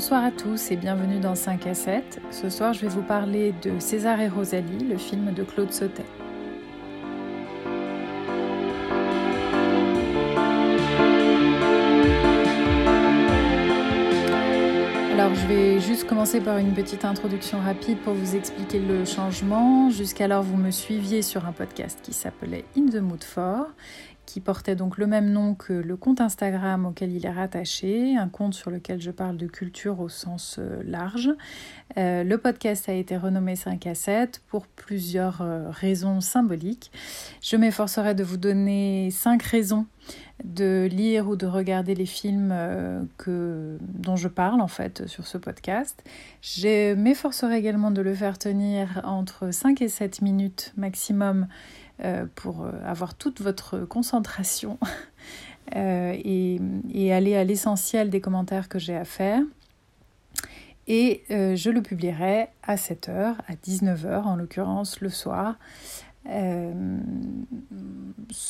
Bonsoir à tous et bienvenue dans 5 à 7. Ce soir, je vais vous parler de César et Rosalie, le film de Claude Sautet. Alors, je vais juste commencer par une petite introduction rapide pour vous expliquer le changement. Jusqu'alors, vous me suiviez sur un podcast qui s'appelait In the Mood for qui portait donc le même nom que le compte Instagram auquel il est rattaché, un compte sur lequel je parle de culture au sens euh, large. Euh, le podcast a été renommé 5 à 7 pour plusieurs euh, raisons symboliques. Je m'efforcerai de vous donner 5 raisons de lire ou de regarder les films que, dont je parle en fait sur ce podcast. Je m'efforcerai également de le faire tenir entre 5 et 7 minutes maximum pour euh, avoir toute votre concentration euh, et, et, aller à l'essentiel des commentaires que j'ai à faire. Et je le publierai à 7h, à 19h en l'occurrence le soir.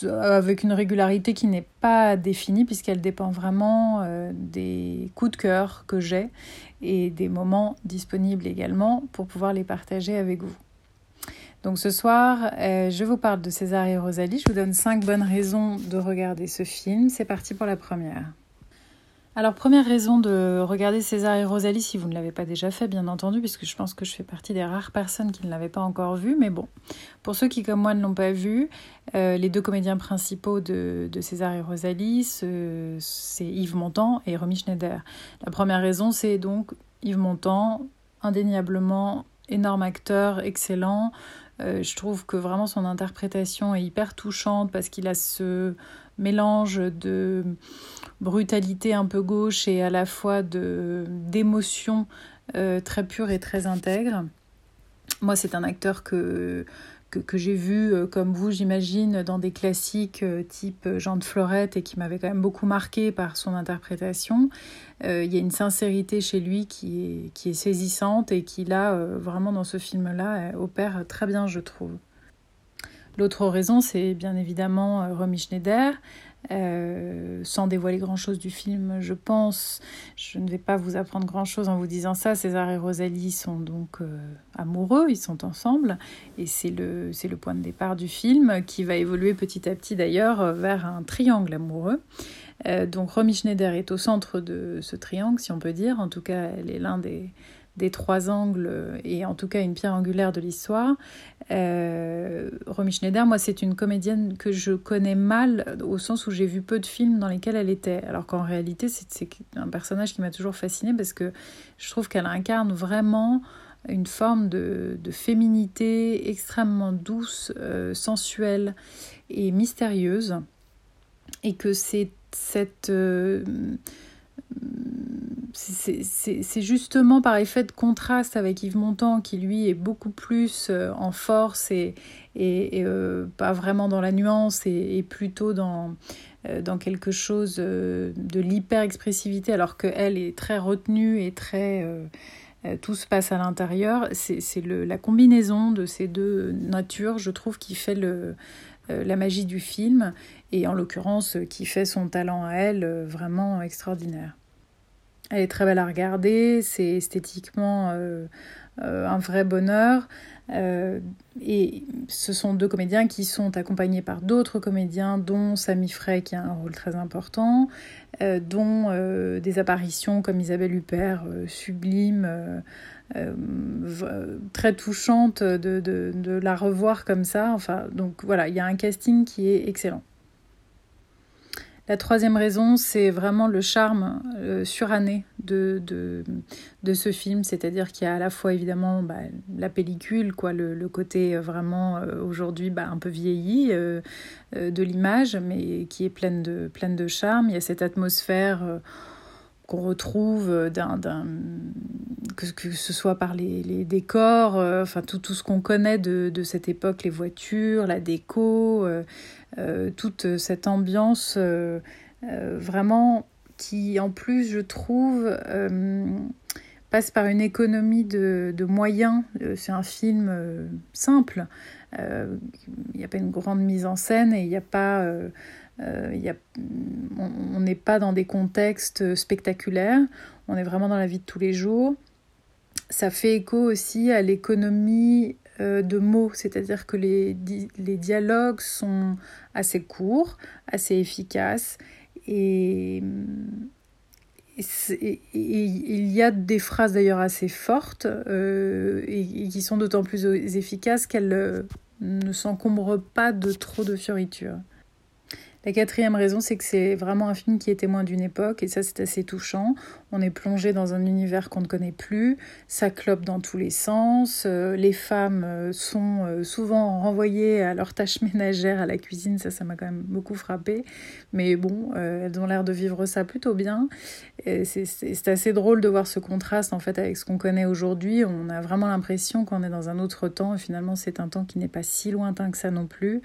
avec une régularité qui n'est pas définie puisqu'elle dépend vraiment des coups de cœur que j'ai et des moments disponibles également pour pouvoir les partager avec vous. Donc ce soir, euh, je vous parle de César et Rosalie. Je vous donne cinq bonnes raisons de regarder ce film. C'est parti pour la première. Alors première raison de regarder César et Rosalie si vous ne l'avez pas déjà fait, bien entendu, puisque je pense que je fais partie des rares personnes qui ne l'avaient pas encore vu. Mais bon, pour ceux qui comme moi ne l'ont pas vu, euh, les deux comédiens principaux de, de César et Rosalie, c'est Yves Montand et Romy Schneider. La première raison, c'est donc Yves Montand, indéniablement énorme acteur, excellent, euh, je trouve que vraiment son interprétation est hyper touchante parce qu'il a ce mélange de brutalité un peu gauche et à la fois d'émotion euh, très pure et très intègre. Moi, c'est un acteur que que, j'ai vu, euh, comme vous, j'imagine, dans des classiques euh, type euh, Jean de Florette et qui m'avait quand même beaucoup marqué par son interprétation. il y a une sincérité chez lui qui est, saisissante et qui, là, vraiment dans ce film-là, opère très bien, je trouve. L'autre raison, c'est bien évidemment Romy Schneider. Euh, sans dévoiler grand-chose du film, je pense. Je ne vais pas vous apprendre grand-chose en vous disant ça. César et Rosalie sont donc euh, amoureux, ils sont ensemble, et c'est le, le point de départ du film qui va évoluer petit à petit d'ailleurs vers un triangle amoureux. Euh, donc Romy Schneider est au centre de ce triangle, si on peut dire. En tout cas, elle est l'un des, des trois angles euh, et en tout cas une pierre angulaire de l'histoire. Euh, Romy Schneider, moi, c'est une comédienne que je connais mal au sens où j'ai vu peu de films dans lesquels elle était. Alors qu'en réalité, c'est un personnage qui m'a toujours fascinée parce que je trouve qu'elle incarne vraiment une forme de, féminité extrêmement douce, euh, sensuelle et mystérieuse. Et que c'est cette c'est justement par effet de contraste avec Yves Montand qui lui est beaucoup plus euh, en force et, et, euh, pas vraiment dans la nuance et, plutôt dans, euh, dans quelque chose de l'hyper-expressivité alors qu'elle est très retenue et très... tout se passe à l'intérieur. C'est la combinaison de ces deux natures, je trouve, qui fait le, la magie du film et en l'occurrence qui fait son talent à elle vraiment extraordinaire. Elle est très belle à regarder, c'est esthétiquement euh, euh, un vrai bonheur. Euh, et ce sont deux comédiens qui sont accompagnés par d'autres comédiens, dont Sami Frey qui a un rôle très important, dont des apparitions comme Isabelle Huppert, sublime, très touchante de, de, de, la revoir comme ça. Enfin, donc voilà, il y a un casting qui est excellent. La troisième raison, c'est vraiment le charme euh, suranné de, ce film, c'est-à-dire qu'il y a à la fois évidemment bah, la pellicule, quoi, le, le côté euh, vraiment euh, aujourd'hui bah, un peu vieilli de l'image, mais qui est pleine de, pleine de charme. Il y a cette atmosphère qu'on retrouve d'un, que, que, ce soit par les, décors, enfin tout, ce qu'on connaît de, cette époque, les voitures, la déco, euh, toute cette ambiance euh, euh, vraiment qui, en plus, je trouve, passe par une économie de, moyens. C'est un film simple. Il n'y a pas une grande mise en scène et il n'y a pas on n'est pas dans des contextes spectaculaires, on est vraiment dans la vie de tous les jours. Ça fait écho aussi à l'économie de mots, c'est-à-dire que les, les, dialogues sont assez courts, assez efficaces et, il y a des phrases d'ailleurs assez fortes euh, et, qui sont d'autant plus efficaces qu'elles euh, ne s'encombrent pas de trop de fioritures. La quatrième raison, c'est que c'est vraiment un film qui est témoin d'une époque, et ça c'est assez touchant. On est plongé dans un univers qu'on ne connaît plus, ça clope dans tous les sens, euh, les femmes euh, sont euh, souvent renvoyées à leurs tâches ménagères, à la cuisine, ça ça m'a quand même beaucoup frappé, mais bon, elles ont l'air de vivre ça plutôt bien. C'est assez drôle de voir ce contraste en fait avec ce qu'on connaît aujourd'hui. On a vraiment l'impression qu'on est dans un autre temps, et finalement c'est un temps qui n'est pas si lointain que ça non plus.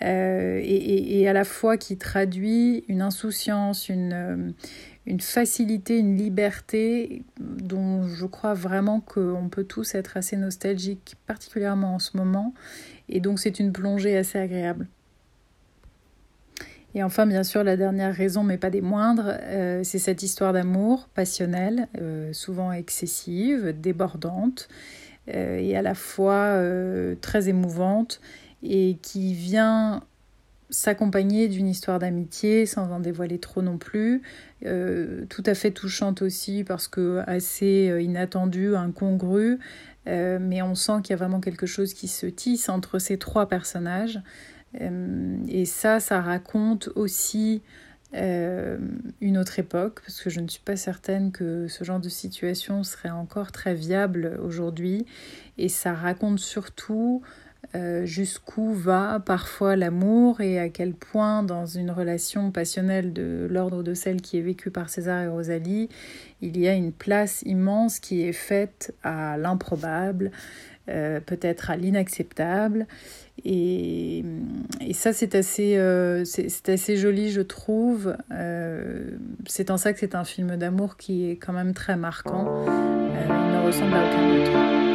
Et, à la fois qui traduit une insouciance, une, une facilité, une liberté dont je crois vraiment qu'on peut tous être assez nostalgiques, particulièrement en ce moment. Et donc c'est une plongée assez agréable. Et enfin, bien sûr, la dernière raison, mais pas des moindres, euh, c'est cette histoire d'amour passionnelle, souvent excessive, débordante, et à la fois très émouvante et qui vient s'accompagner d'une histoire d'amitié sans en dévoiler trop non plus, euh, tout à fait touchante aussi parce que assez euh, inattendue, incongrue, euh, mais on sent qu'il y a vraiment quelque chose qui se tisse entre ces trois personnages. et ça, ça raconte aussi une autre époque, parce que je ne suis pas certaine que ce genre de situation serait encore très viable aujourd'hui. Et ça raconte surtout euh, jusqu'où va parfois l'amour et à quel point dans une relation passionnelle de l'ordre de celle qui est vécue par César et Rosalie, il y a une place immense qui est faite à l'improbable, euh, peut-être à l'inacceptable. Et, ça, c'est assez, euh, assez joli, je trouve. c'est en ça que c'est un film d'amour qui est quand même très marquant. il ne ressemble à aucun autre.